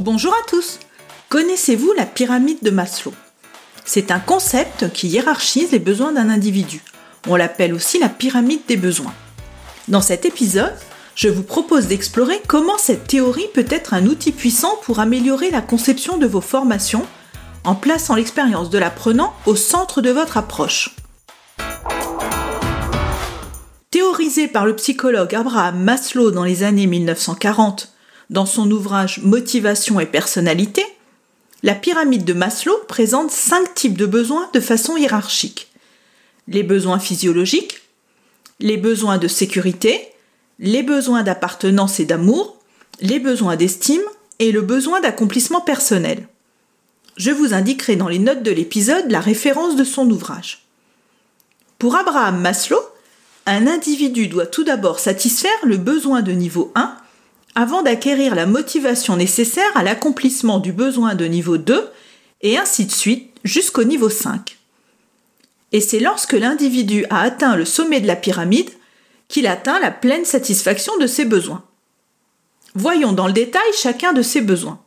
Bonjour à tous Connaissez-vous la pyramide de Maslow? C'est un concept qui hiérarchise les besoins d'un individu. On l'appelle aussi la pyramide des besoins. Dans cet épisode, je vous propose d'explorer comment cette théorie peut être un outil puissant pour améliorer la conception de vos formations en plaçant l'expérience de l'apprenant au centre de votre approche. Théorisée par le psychologue Abraham Maslow dans les années 1940 dans son ouvrage Motivation et personnalité, la pyramide de Maslow présente cinq types de besoins de façon hiérarchique. Les besoins physiologiques, les besoins de sécurité, les besoins d'appartenance et d'amour, les besoins d'estime et le besoin d'accomplissement personnel. Je vous indiquerai dans les notes de l'épisode la référence de son ouvrage. Pour Abraham Maslow, un individu doit tout d'abord satisfaire le besoin de niveau 1 avant d'acquérir la motivation nécessaire à l'accomplissement du besoin de niveau 2 et ainsi de suite jusqu'au niveau 5. Et c'est lorsque l'individu a atteint le sommet de la pyramide qu'il atteint la pleine satisfaction de ses besoins. Voyons dans le détail chacun de ces besoins.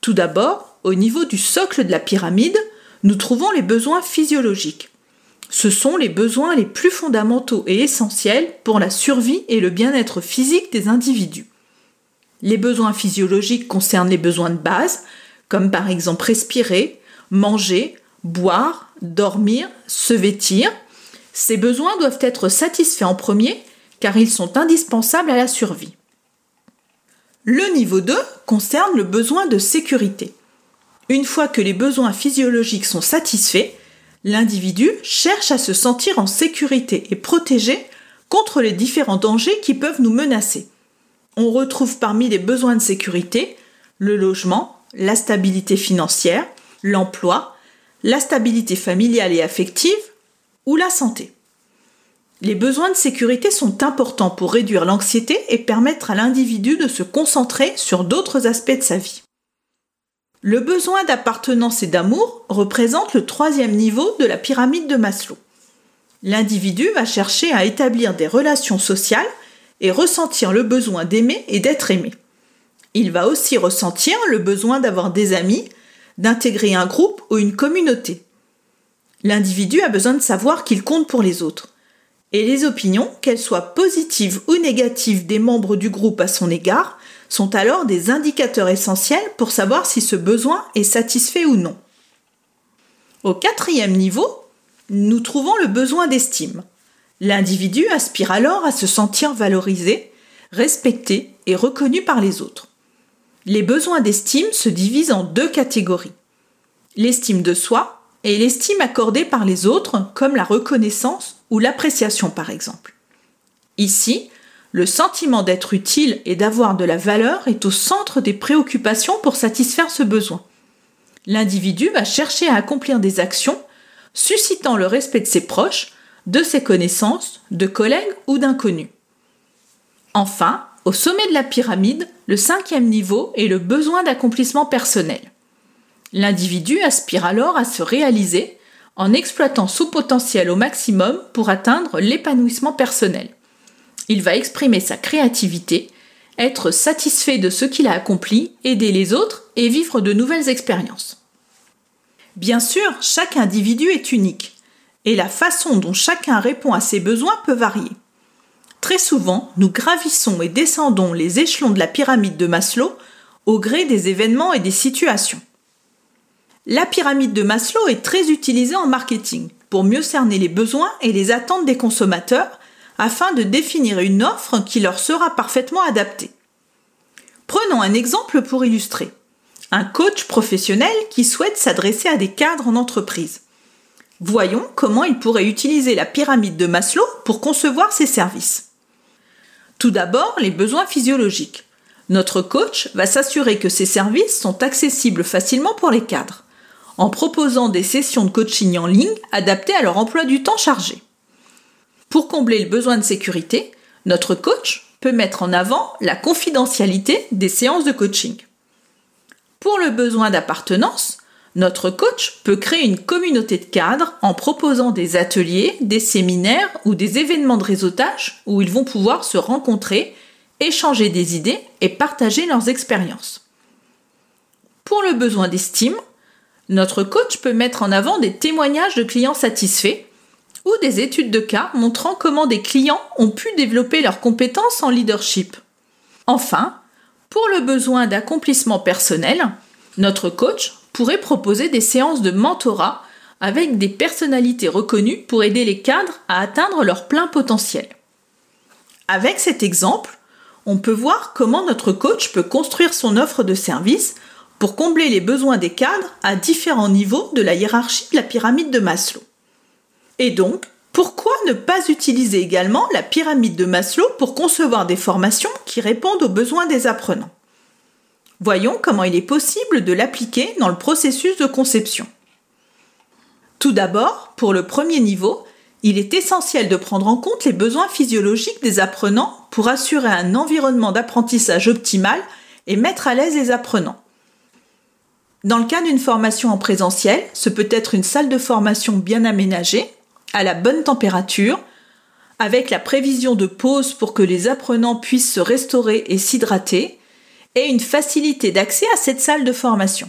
Tout d'abord, au niveau du socle de la pyramide, nous trouvons les besoins physiologiques. Ce sont les besoins les plus fondamentaux et essentiels pour la survie et le bien-être physique des individus. Les besoins physiologiques concernent les besoins de base, comme par exemple respirer, manger, boire, dormir, se vêtir. Ces besoins doivent être satisfaits en premier car ils sont indispensables à la survie. Le niveau 2 concerne le besoin de sécurité. Une fois que les besoins physiologiques sont satisfaits, l'individu cherche à se sentir en sécurité et protégé contre les différents dangers qui peuvent nous menacer on retrouve parmi les besoins de sécurité le logement, la stabilité financière, l'emploi, la stabilité familiale et affective ou la santé. Les besoins de sécurité sont importants pour réduire l'anxiété et permettre à l'individu de se concentrer sur d'autres aspects de sa vie. Le besoin d'appartenance et d'amour représente le troisième niveau de la pyramide de Maslow. L'individu va chercher à établir des relations sociales et ressentir le besoin d'aimer et d'être aimé. Il va aussi ressentir le besoin d'avoir des amis, d'intégrer un groupe ou une communauté. L'individu a besoin de savoir qu'il compte pour les autres. Et les opinions, qu'elles soient positives ou négatives des membres du groupe à son égard, sont alors des indicateurs essentiels pour savoir si ce besoin est satisfait ou non. Au quatrième niveau, nous trouvons le besoin d'estime. L'individu aspire alors à se sentir valorisé, respecté et reconnu par les autres. Les besoins d'estime se divisent en deux catégories. L'estime de soi et l'estime accordée par les autres, comme la reconnaissance ou l'appréciation par exemple. Ici, le sentiment d'être utile et d'avoir de la valeur est au centre des préoccupations pour satisfaire ce besoin. L'individu va chercher à accomplir des actions suscitant le respect de ses proches de ses connaissances, de collègues ou d'inconnus. Enfin, au sommet de la pyramide, le cinquième niveau est le besoin d'accomplissement personnel. L'individu aspire alors à se réaliser en exploitant son potentiel au maximum pour atteindre l'épanouissement personnel. Il va exprimer sa créativité, être satisfait de ce qu'il a accompli, aider les autres et vivre de nouvelles expériences. Bien sûr, chaque individu est unique et la façon dont chacun répond à ses besoins peut varier. Très souvent, nous gravissons et descendons les échelons de la pyramide de Maslow au gré des événements et des situations. La pyramide de Maslow est très utilisée en marketing pour mieux cerner les besoins et les attentes des consommateurs afin de définir une offre qui leur sera parfaitement adaptée. Prenons un exemple pour illustrer. Un coach professionnel qui souhaite s'adresser à des cadres en entreprise. Voyons comment il pourrait utiliser la pyramide de Maslow pour concevoir ses services. Tout d'abord, les besoins physiologiques. Notre coach va s'assurer que ces services sont accessibles facilement pour les cadres, en proposant des sessions de coaching en ligne adaptées à leur emploi du temps chargé. Pour combler le besoin de sécurité, notre coach peut mettre en avant la confidentialité des séances de coaching. Pour le besoin d'appartenance, notre coach peut créer une communauté de cadres en proposant des ateliers, des séminaires ou des événements de réseautage où ils vont pouvoir se rencontrer, échanger des idées et partager leurs expériences. Pour le besoin d'estime, notre coach peut mettre en avant des témoignages de clients satisfaits ou des études de cas montrant comment des clients ont pu développer leurs compétences en leadership. Enfin, pour le besoin d'accomplissement personnel, notre coach pourrait proposer des séances de mentorat avec des personnalités reconnues pour aider les cadres à atteindre leur plein potentiel. Avec cet exemple, on peut voir comment notre coach peut construire son offre de service pour combler les besoins des cadres à différents niveaux de la hiérarchie de la pyramide de Maslow. Et donc, pourquoi ne pas utiliser également la pyramide de Maslow pour concevoir des formations qui répondent aux besoins des apprenants? Voyons comment il est possible de l'appliquer dans le processus de conception. Tout d'abord, pour le premier niveau, il est essentiel de prendre en compte les besoins physiologiques des apprenants pour assurer un environnement d'apprentissage optimal et mettre à l'aise les apprenants. Dans le cas d'une formation en présentiel, ce peut être une salle de formation bien aménagée, à la bonne température, avec la prévision de pause pour que les apprenants puissent se restaurer et s'hydrater, et une facilité d'accès à cette salle de formation.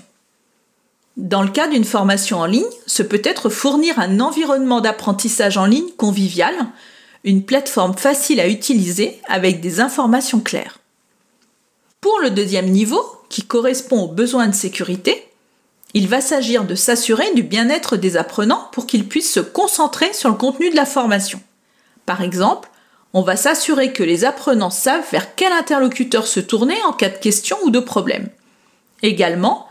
Dans le cas d'une formation en ligne, ce peut être fournir un environnement d'apprentissage en ligne convivial, une plateforme facile à utiliser avec des informations claires. Pour le deuxième niveau, qui correspond aux besoins de sécurité, il va s'agir de s'assurer du bien-être des apprenants pour qu'ils puissent se concentrer sur le contenu de la formation. Par exemple, on va s'assurer que les apprenants savent vers quel interlocuteur se tourner en cas de question ou de problème. Également,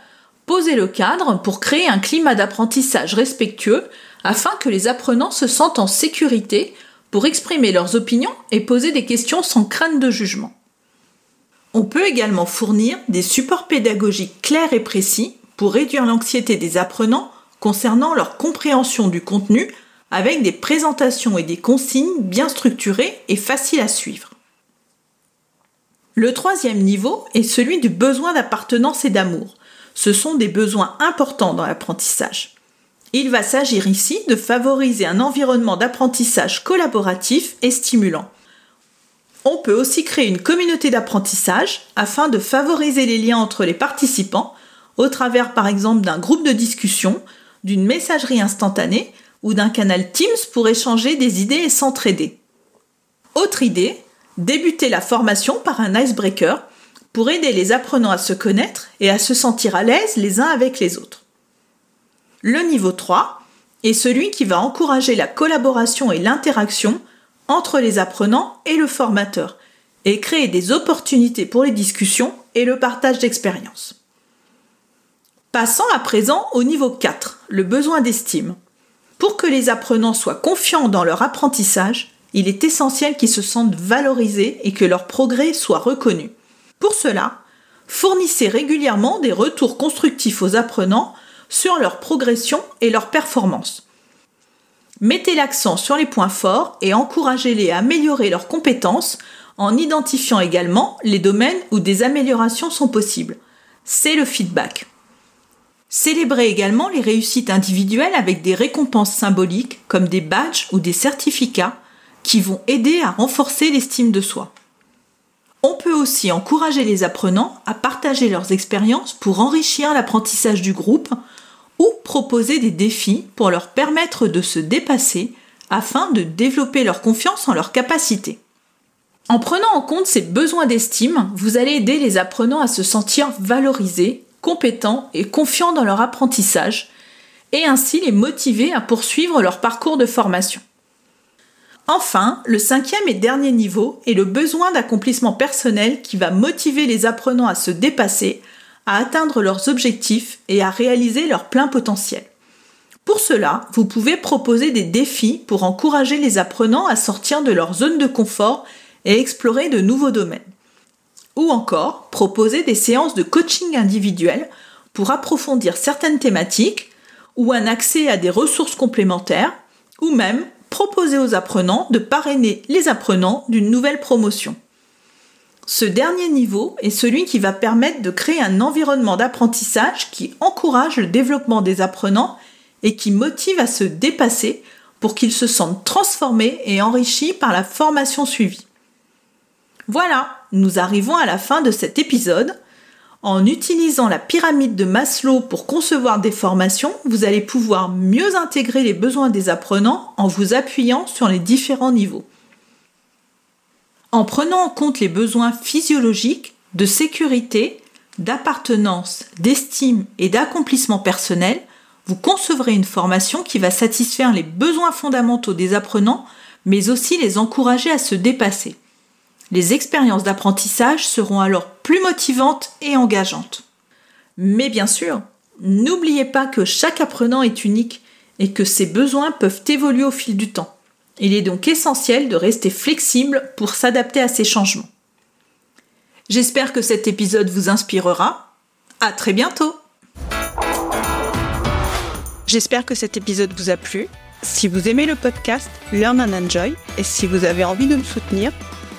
poser le cadre pour créer un climat d'apprentissage respectueux afin que les apprenants se sentent en sécurité pour exprimer leurs opinions et poser des questions sans crainte de jugement. On peut également fournir des supports pédagogiques clairs et précis pour réduire l'anxiété des apprenants concernant leur compréhension du contenu avec des présentations et des consignes bien structurées et faciles à suivre. Le troisième niveau est celui du besoin d'appartenance et d'amour. Ce sont des besoins importants dans l'apprentissage. Il va s'agir ici de favoriser un environnement d'apprentissage collaboratif et stimulant. On peut aussi créer une communauté d'apprentissage afin de favoriser les liens entre les participants au travers par exemple d'un groupe de discussion, d'une messagerie instantanée ou d'un canal Teams pour échanger des idées et s'entraider. Autre idée, débuter la formation par un icebreaker pour aider les apprenants à se connaître et à se sentir à l'aise les uns avec les autres. Le niveau 3 est celui qui va encourager la collaboration et l'interaction entre les apprenants et le formateur et créer des opportunités pour les discussions et le partage d'expériences. Passons à présent au niveau 4, le besoin d'estime. Pour que les apprenants soient confiants dans leur apprentissage, il est essentiel qu'ils se sentent valorisés et que leur progrès soit reconnu. Pour cela, fournissez régulièrement des retours constructifs aux apprenants sur leur progression et leur performance. Mettez l'accent sur les points forts et encouragez-les à améliorer leurs compétences en identifiant également les domaines où des améliorations sont possibles. C'est le feedback. Célébrez également les réussites individuelles avec des récompenses symboliques comme des badges ou des certificats qui vont aider à renforcer l'estime de soi. On peut aussi encourager les apprenants à partager leurs expériences pour enrichir l'apprentissage du groupe ou proposer des défis pour leur permettre de se dépasser afin de développer leur confiance en leurs capacités. En prenant en compte ces besoins d'estime, vous allez aider les apprenants à se sentir valorisés compétents et confiants dans leur apprentissage, et ainsi les motiver à poursuivre leur parcours de formation. Enfin, le cinquième et dernier niveau est le besoin d'accomplissement personnel qui va motiver les apprenants à se dépasser, à atteindre leurs objectifs et à réaliser leur plein potentiel. Pour cela, vous pouvez proposer des défis pour encourager les apprenants à sortir de leur zone de confort et explorer de nouveaux domaines. Ou encore proposer des séances de coaching individuel pour approfondir certaines thématiques ou un accès à des ressources complémentaires ou même proposer aux apprenants de parrainer les apprenants d'une nouvelle promotion. Ce dernier niveau est celui qui va permettre de créer un environnement d'apprentissage qui encourage le développement des apprenants et qui motive à se dépasser pour qu'ils se sentent transformés et enrichis par la formation suivie. Voilà, nous arrivons à la fin de cet épisode. En utilisant la pyramide de Maslow pour concevoir des formations, vous allez pouvoir mieux intégrer les besoins des apprenants en vous appuyant sur les différents niveaux. En prenant en compte les besoins physiologiques, de sécurité, d'appartenance, d'estime et d'accomplissement personnel, vous concevrez une formation qui va satisfaire les besoins fondamentaux des apprenants, mais aussi les encourager à se dépasser. Les expériences d'apprentissage seront alors plus motivantes et engageantes. Mais bien sûr, n'oubliez pas que chaque apprenant est unique et que ses besoins peuvent évoluer au fil du temps. Il est donc essentiel de rester flexible pour s'adapter à ces changements. J'espère que cet épisode vous inspirera. À très bientôt! J'espère que cet épisode vous a plu. Si vous aimez le podcast Learn and Enjoy et si vous avez envie de me soutenir,